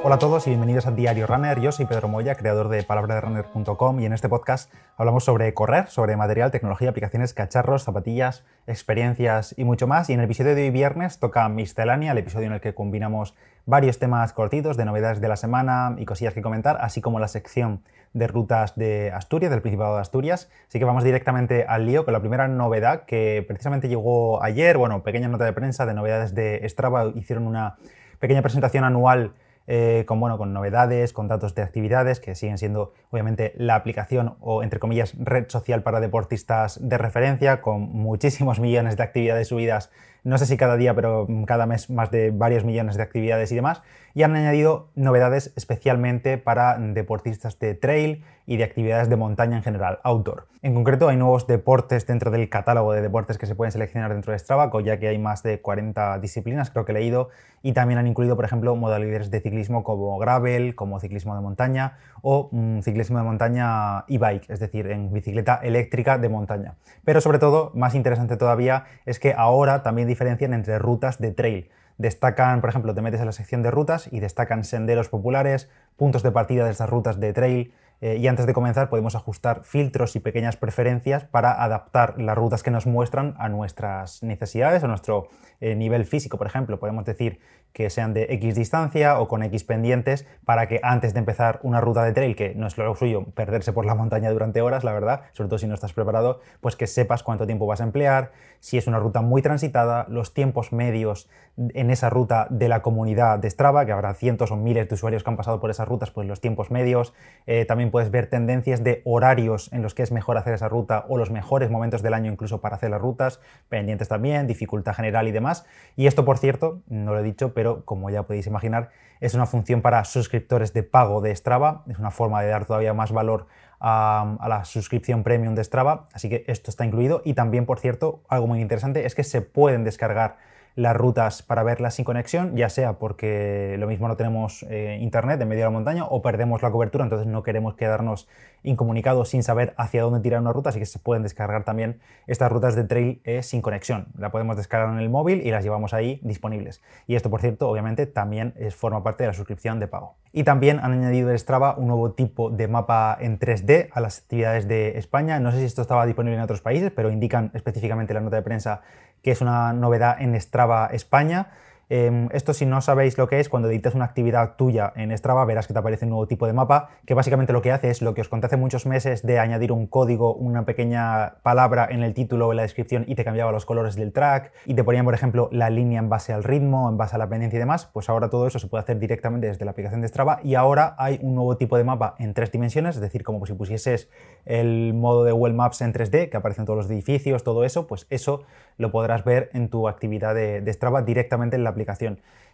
Hola a todos y bienvenidos a Diario Runner. Yo soy Pedro Moya, creador de palabraderunner.com y en este podcast hablamos sobre correr, sobre material, tecnología, aplicaciones, cacharros, zapatillas, experiencias y mucho más. Y en el episodio de hoy viernes toca Miscelánea, el episodio en el que combinamos varios temas cortitos de novedades de la semana y cosillas que comentar, así como la sección de rutas de Asturias, del Principado de Asturias. Así que vamos directamente al lío con la primera novedad que precisamente llegó ayer, bueno, pequeña nota de prensa de novedades de Strava, hicieron una pequeña presentación anual eh, con, bueno, con novedades, con datos de actividades que siguen siendo obviamente la aplicación o entre comillas red social para deportistas de referencia, con muchísimos millones de actividades subidas, no sé si cada día, pero cada mes más de varios millones de actividades y demás, y han añadido novedades especialmente para deportistas de trail y de actividades de montaña en general, outdoor. En concreto, hay nuevos deportes dentro del catálogo de deportes que se pueden seleccionar dentro de Strava, ya que hay más de 40 disciplinas, creo que he leído, y también han incluido, por ejemplo, modalidades de ciclismo como gravel, como ciclismo de montaña o mm, ciclismo de montaña e-bike, es decir, en bicicleta eléctrica de montaña. Pero sobre todo, más interesante todavía, es que ahora también diferencian entre rutas de trail. Destacan, por ejemplo, te metes en la sección de rutas y destacan senderos populares, puntos de partida de estas rutas de trail, eh, y antes de comenzar podemos ajustar filtros y pequeñas preferencias para adaptar las rutas que nos muestran a nuestras necesidades, a nuestro eh, nivel físico, por ejemplo. Podemos decir que sean de X distancia o con X pendientes para que antes de empezar una ruta de trail, que no es lo suyo perderse por la montaña durante horas, la verdad, sobre todo si no estás preparado, pues que sepas cuánto tiempo vas a emplear, si es una ruta muy transitada, los tiempos medios en esa ruta de la comunidad de Strava, que habrá cientos o miles de usuarios que han pasado por esas rutas, pues los tiempos medios. Eh, también puedes ver tendencias de horarios en los que es mejor hacer esa ruta o los mejores momentos del año incluso para hacer las rutas, pendientes también, dificultad general y demás. Y esto, por cierto, no lo he dicho, pero como ya podéis imaginar, es una función para suscriptores de pago de Strava, es una forma de dar todavía más valor a, la suscripción premium de Strava, así que esto está incluido. Y también, por cierto, algo muy interesante es que se pueden descargar las rutas para verlas sin conexión, ya sea porque lo mismo no tenemos eh, internet en medio de la montaña o perdemos la cobertura, entonces no queremos quedarnos incomunicados sin saber hacia dónde tirar una ruta, así que se pueden descargar también estas rutas de trail eh, sin conexión. La podemos descargar en el móvil y las llevamos ahí disponibles. Y esto, por cierto, obviamente también forma parte de la suscripción de pago. Y también han añadido en Strava un nuevo tipo de mapa en 3D a las actividades de España. No sé si esto estaba disponible en otros países, pero indican específicamente la nota de prensa que es una novedad en Strava España. Em, esto si no sabéis lo que es, cuando editas una actividad tuya en Strava verás que te aparece un nuevo tipo de mapa, que básicamente lo que hace es lo que os conté hace muchos meses de añadir un código, una pequeña palabra en el título o en la descripción y te cambiaba los colores del track y te ponían, por ejemplo, la línea en base al ritmo, en base a la pendencia y demás, pues ahora todo eso se puede hacer directamente desde la aplicación de Strava y ahora hay un nuevo tipo de mapa en tres dimensiones, es decir, como si pusieses el modo de Well Maps en 3D, que aparecen todos los edificios, todo eso, pues eso lo podrás ver en tu actividad de, de Strava directamente en la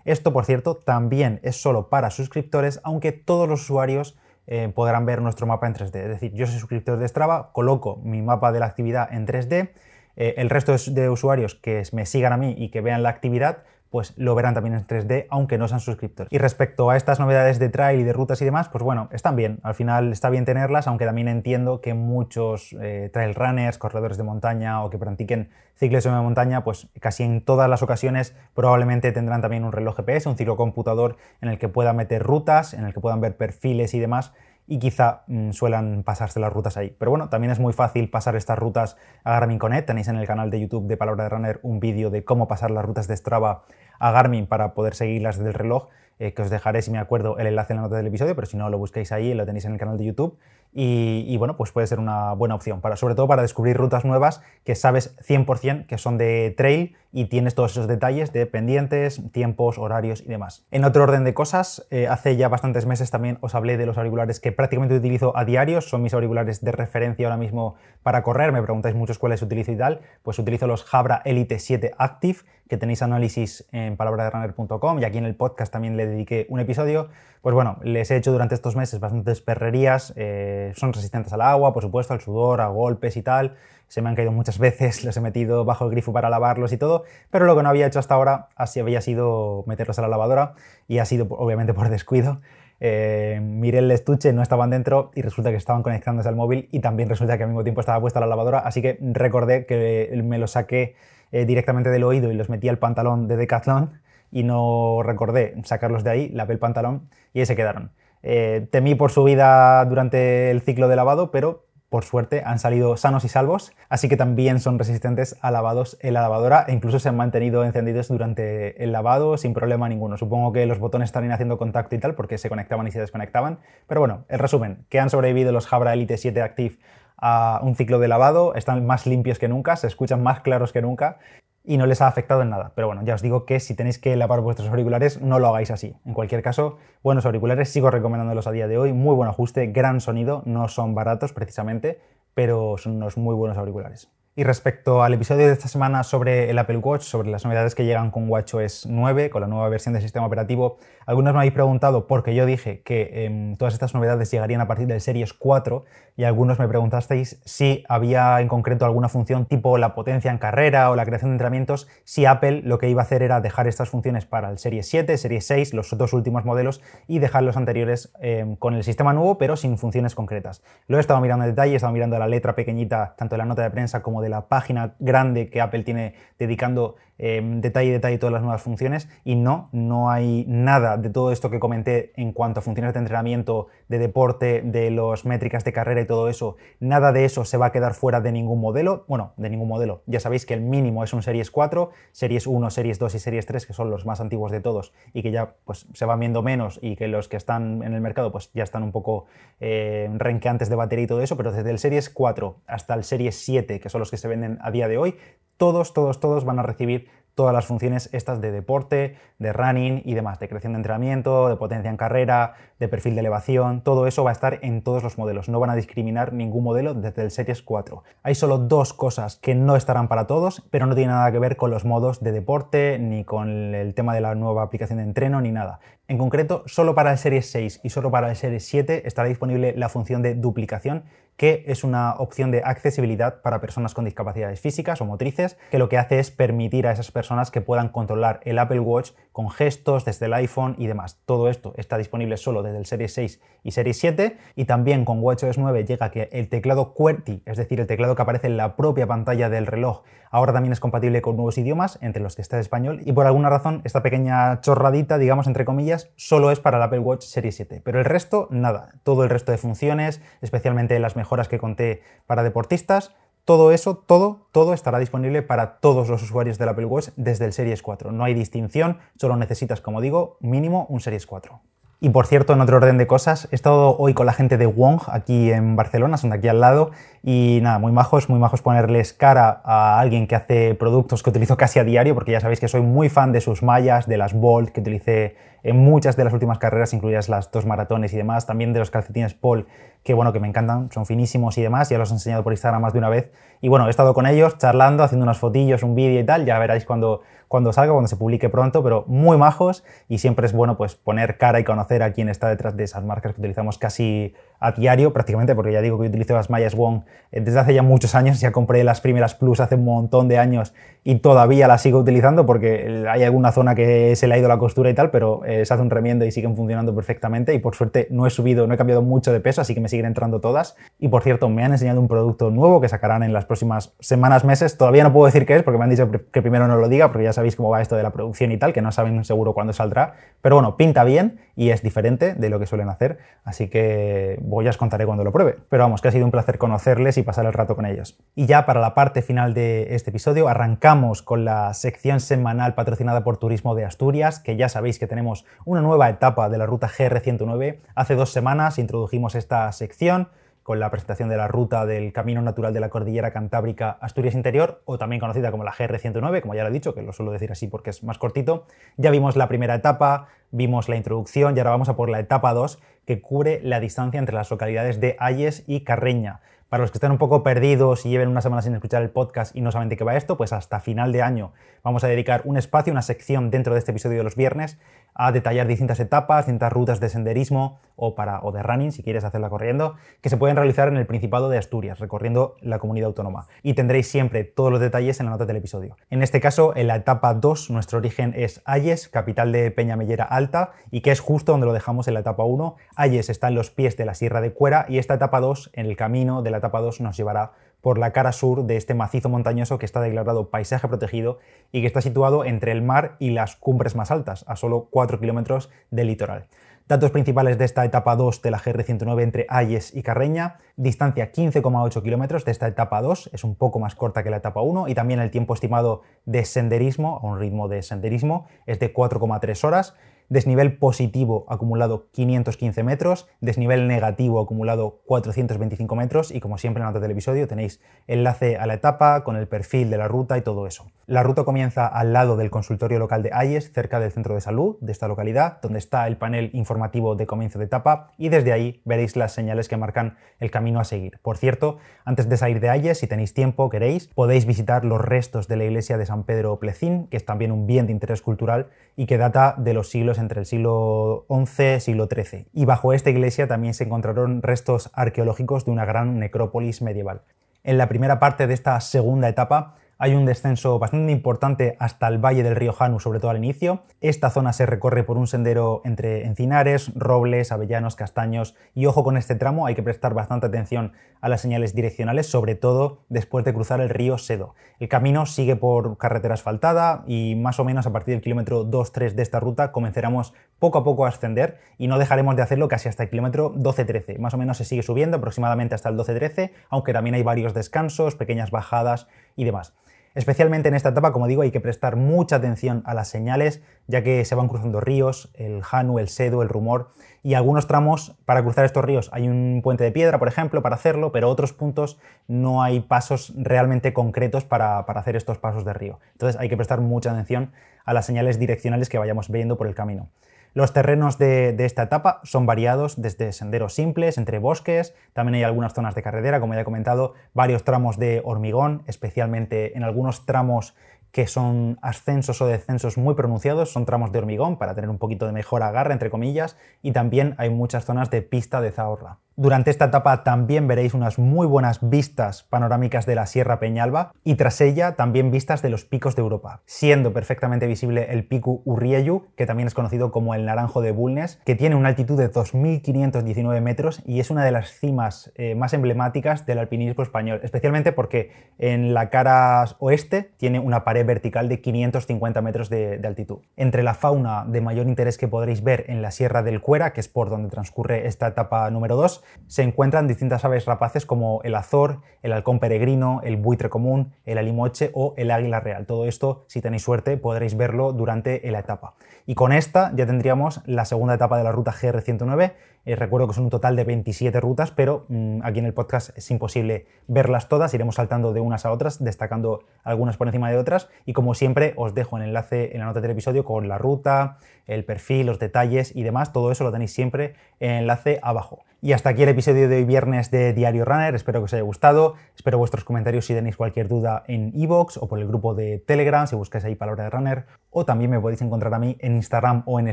Esto, por cierto, también es solo para suscriptores, aunque todos los usuarios eh, podrán ver nuestro mapa en 3D. Es decir, yo soy suscriptor de Strava, coloco mi mapa de la actividad en 3D, eh, el resto de usuarios que me sigan a mí y que vean la actividad pues lo verán también en 3D, aunque no sean suscriptores. Y respecto a estas novedades de trail y de rutas y demás, pues bueno, están bien. Al final está bien tenerlas, aunque también entiendo que muchos eh, trail runners, corredores de montaña o que practiquen ciclismo de montaña, pues casi en todas las ocasiones probablemente tendrán también un reloj GPS, un ciclocomputador en el que puedan meter rutas, en el que puedan ver perfiles y demás y quizá mm, suelan pasarse las rutas ahí. Pero bueno, también es muy fácil pasar estas rutas a Garmin Connect. Tenéis en el canal de YouTube de Palabra de Runner un vídeo de cómo pasar las rutas de Strava a Garmin para poder seguirlas desde el reloj, eh, que os dejaré, si me acuerdo, el enlace en la nota del episodio, pero si no, lo busquéis ahí, lo tenéis en el canal de YouTube. Y, bueno, pues puede ser una buena opción, para, sobre todo para descubrir rutas nuevas que sabes 100% que son de trail y tienes todos esos detalles de pendientes, tiempos, horarios y demás. En otro orden de cosas, eh, hace ya bastantes meses también os hablé de los auriculares que prácticamente utilizo a diario, son mis auriculares de referencia ahora mismo para correr, me preguntáis muchos cuáles utilizo y tal, pues utilizo los Jabra Elite 7 Active, que tenéis análisis en palabraderunner.com y aquí en el podcast también le dediqué un episodio. Pues bueno, les he hecho durante estos meses bastantes perrerías, eh, son resistentes al agua, por supuesto, al sudor, a golpes y tal. Se me han caído muchas veces, los he metido bajo el grifo para lavarlos y todo, pero lo que no había hecho hasta ahora así había sido meterlos a la lavadora y ha sido obviamente por descuido. Eh, miré el estuche, no estaban dentro y resulta que estaban conectándose al móvil y también resulta que al mismo tiempo estaba puesta la lavadora, así que recordé que me lo saqué eh, directamente del oído y los metí al pantalón de Decathlon y no recordé sacarlos de ahí, lavé el pantalón y ahí se quedaron. Eh, temí por su vida durante el ciclo de lavado, pero por suerte han salido sanos y salvos, así que también son resistentes a lavados en la lavadora e incluso se han mantenido encendidos durante el lavado sin problema ninguno. Supongo que los botones estarían haciendo contacto y tal porque se conectaban y se desconectaban. Pero bueno, el resumen, que han sobrevivido los Jabra Elite 7 Active a un ciclo de lavado, están más limpios que nunca, se escuchan más claros que nunca y no les ha afectado en nada. Pero bueno, ya os digo que si tenéis que lavar vuestros auriculares, no lo hagáis así. En cualquier caso, buenos auriculares, sigo recomendándolos a día de hoy, muy buen ajuste, gran sonido, no son baratos precisamente, pero son unos muy buenos auriculares. Y respecto al episodio de esta semana sobre el Apple Watch, sobre las novedades que llegan con WatchOS 9, con la nueva versión del sistema operativo, algunos me habéis preguntado porque yo dije que em, todas estas novedades llegarían a partir del Series 4 y algunos me preguntasteis si había en concreto alguna función tipo la potencia en carrera o la creación de entrenamientos, si Apple lo que iba a hacer era dejar estas funciones para el Series 7, Series 6, los dos últimos modelos y dejar los anteriores em, con el sistema nuevo pero sin funciones concretas. Lo he estado mirando en detalle, he estado mirando la letra pequeñita tanto de la nota de prensa como de la página grande que Apple tiene dedicando Em, detalle detalle todas las nuevas funciones. Y no, no hay nada de todo esto que comenté en cuanto a funciones de entrenamiento, de deporte, de las métricas de carrera y todo eso, nada de eso se va a quedar fuera de ningún modelo, bueno, de ningún modelo, ya sabéis que el mínimo es un Series 4, Series 1, Series 2 y Series 3, que son los más antiguos de todos y que ya pues se van viendo menos y que los que están en el mercado pues ya están un poco eh, renqueantes de batería y todo eso, pero desde el Series 4 hasta el Series 7, que son los que se venden a día de hoy, todos, todos, todos van a recibir todas las funciones estas de deporte, de running y demás, de creación de entrenamiento, de potencia en carrera, de perfil de elevación, todo eso va a estar en todos los modelos, no van a discriminar ningún modelo desde el Series 4. Hay solo dos cosas que no estarán para todos, pero no tiene nada que ver con los modos de deporte, ni con el tema de la nueva aplicación de entreno, ni nada. En concreto, solo para el Series 6 y solo para el Series 7 estará disponible la función de duplicación que es una opción de accesibilidad para personas con discapacidades físicas o motrices, que lo que hace es permitir a esas personas que puedan controlar el Apple Watch con gestos desde el iPhone y demás. Todo esto está disponible solo desde el Series 6 y Series 7 y también con WatchOS 9 llega que el teclado QWERTY, es decir, el teclado que aparece en la propia pantalla del reloj, ahora también es compatible con nuevos idiomas, entre los que está el español, y por alguna razón esta pequeña chorradita, digamos entre comillas, solo es para el Apple Watch Series 7, pero el resto nada, todo el resto de funciones, especialmente las mejoras que conté para deportistas, todo eso, todo, todo estará disponible para todos los usuarios del Apple Watch desde el Series 4. No hay distinción, solo necesitas, como digo, mínimo un Series 4. Y por cierto, en otro orden de cosas, he estado hoy con la gente de Wong aquí en Barcelona, son de aquí al lado, y nada, muy majos, muy majos ponerles cara a alguien que hace productos que utilizo casi a diario, porque ya sabéis que soy muy fan de sus mallas, de las Bolt que utilicé en muchas de las últimas carreras, incluidas las dos maratones y demás, también de los calcetines Paul, que bueno, que me encantan, son finísimos y demás, ya los he enseñado por Instagram más de una vez. Y bueno, he estado con ellos charlando, haciendo unos fotillos, un vídeo y tal, ya veréis cuando cuando salga, cuando se publique pronto, pero muy majos y siempre es bueno pues poner cara y conocer a quién está detrás de esas marcas que utilizamos casi a diario prácticamente, porque ya digo que utilizo las mallas Wong eh, desde hace ya muchos años, ya compré las primeras Plus hace un montón de años y todavía las sigo utilizando porque hay alguna zona que se le ha ido la costura y tal, pero eh, se hace un remiendo y siguen funcionando perfectamente y por suerte no he subido, no he cambiado mucho de peso, así que me siguen entrando todas. Y por cierto, me han enseñado un producto nuevo que sacarán en las próximas semanas, meses, todavía no puedo decir qué es porque me han dicho que primero no lo diga porque ya sabéis cómo va esto de la producción y tal, que no saben seguro cuándo saldrá, pero bueno, pinta bien y es diferente de lo que suelen hacer, así que voy a os contaré cuando lo pruebe. Pero vamos, que ha sido un placer conocerles y pasar el rato con ellos. Y ya para la parte final de este episodio arrancamos con la sección semanal patrocinada por Turismo de Asturias, que ya sabéis que tenemos una nueva etapa de la ruta GR109. Hace dos semanas introdujimos esta sección con la presentación de la ruta del Camino Natural de la Cordillera Cantábrica Asturias Interior, o también conocida como la GR109, como ya lo he dicho, que lo suelo decir así porque es más cortito. Ya vimos la primera etapa, vimos la introducción y ahora vamos a por la etapa 2, que cubre la distancia entre las localidades de Ayes y Carreña. Para los que estén un poco perdidos y lleven una semana sin escuchar el podcast y no saben de qué va esto, pues hasta final de año vamos a dedicar un espacio, una sección dentro de este episodio de los viernes a detallar distintas etapas, distintas rutas de senderismo o, para, o de running, si quieres hacerla corriendo, que se pueden realizar en el Principado de Asturias, recorriendo la comunidad autónoma. Y tendréis siempre todos los detalles en la nota del episodio. En este caso, en la etapa 2, nuestro origen es Ayes, capital de Peñamellera Alta, y que es justo donde lo dejamos en la etapa 1. Ayes está en los pies de la Sierra de Cuera y esta etapa 2, en el camino de la etapa 2, nos llevará por la cara sur de este macizo montañoso que está declarado paisaje protegido y que está situado entre el mar y las cumbres más altas, a solo 4 kilómetros del litoral. Datos principales de esta etapa 2 de la GR109 entre Ayes y Carreña, distancia 15,8 kilómetros de esta etapa 2, es un poco más corta que la etapa 1, y también el tiempo estimado de senderismo, a un ritmo de senderismo, es de 4,3 horas, desnivel positivo acumulado 515 metros, desnivel negativo acumulado 425 metros y como siempre en la nota del episodio tenéis enlace a la etapa con el perfil de la ruta y todo eso. La ruta comienza al lado del consultorio local de Ayes, cerca del centro de salud de esta localidad, donde está el panel informativo de comienzo de etapa y desde ahí veréis las señales que marcan el camino a seguir. Por cierto, antes de salir de Ayes, si tenéis tiempo, queréis, podéis visitar los restos de la iglesia de San Pedro Plecín, que es también un bien de interés cultural y que data de los siglos entre el siglo XI y siglo XIII. Y bajo esta iglesia también se encontraron restos arqueológicos de una gran necrópolis medieval. En la primera parte de esta segunda etapa hay un descenso bastante importante hasta el valle del río Janu, sobre todo al inicio. Esta zona se recorre por un sendero entre encinares, robles, avellanos, castaños y ojo con este tramo, hay que prestar bastante atención a las señales direccionales, sobre todo después de cruzar el río Sedo. El camino sigue por carretera asfaltada y más o menos a partir del kilómetro 2-3 de esta ruta comenzaremos poco a poco a ascender y no dejaremos de hacerlo casi hasta el kilómetro 12-13. Más o menos se sigue subiendo aproximadamente hasta el 12-13, aunque también hay varios descansos, pequeñas bajadas y demás. Especialmente en esta etapa, como digo, hay que prestar mucha atención a las señales, ya que se van cruzando ríos, el Janu, el Sedo, el Rumor, y algunos tramos para cruzar estos ríos hay un puente de piedra, por ejemplo, para hacerlo, pero otros puntos no hay pasos realmente concretos para, para hacer estos pasos de río. Entonces hay que prestar mucha atención a las señales direccionales que vayamos viendo por el camino. Los terrenos de, esta etapa son variados desde senderos simples, entre bosques, también hay algunas zonas de carretera, como ya he comentado, varios tramos de hormigón, especialmente en algunos tramos que son ascensos o descensos muy pronunciados, son tramos de hormigón para tener un poquito de mejor agarre, entre comillas, y también hay muchas zonas de pista de zahorra. Durante esta etapa también veréis unas muy buenas vistas panorámicas de la Sierra Peñalba y tras ella también vistas de los picos de Europa, siendo perfectamente visible el pico Urrieyu, que también es conocido como el Naranjo de Bulnes, que tiene una altitud de 2.519 metros y es una de las cimas eh, más emblemáticas del alpinismo español, especialmente porque en la cara oeste tiene una pared vertical de 550 metros de, de altitud. Entre la fauna de mayor interés que podréis ver en la Sierra del Cuera, que es por donde transcurre esta etapa número 2, se encuentran distintas aves rapaces como el azor, el halcón peregrino, el buitre común, el alimoche o el águila real. Todo esto, si tenéis suerte, podréis verlo durante la etapa. Y con esta ya tendríamos la segunda etapa de la ruta GR109. Eh, recuerdo que son un total de 27 rutas, pero mm, aquí en el podcast es imposible verlas todas. Iremos saltando de unas a otras, destacando algunas por encima de otras. Y como siempre, os dejo el enlace en la nota del episodio con la ruta, el perfil, los detalles y demás. Todo eso lo tenéis siempre en el enlace abajo. Y hasta aquí el episodio de hoy viernes de Diario Runner. Espero que os haya gustado. Espero vuestros comentarios si tenéis cualquier duda en iVoox o por el grupo de Telegram si buscáis ahí Palabra de Runner. O también me podéis encontrar a mí en Instagram o en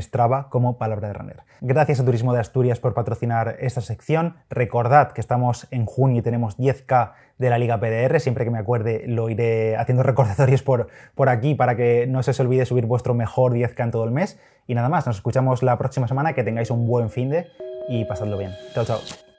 Strava como Palabra de Runner. Gracias a Turismo de Asturias por patrocinar esta sección. Recordad que estamos en junio y tenemos 10K de la Liga PDR. Siempre que me acuerde lo iré haciendo recordatorios por, por aquí para que no se os olvide subir vuestro mejor 10K en todo el mes. Y nada más, nos escuchamos la próxima semana. Que tengáis un buen fin de y pasadlo bien. Chao, chao.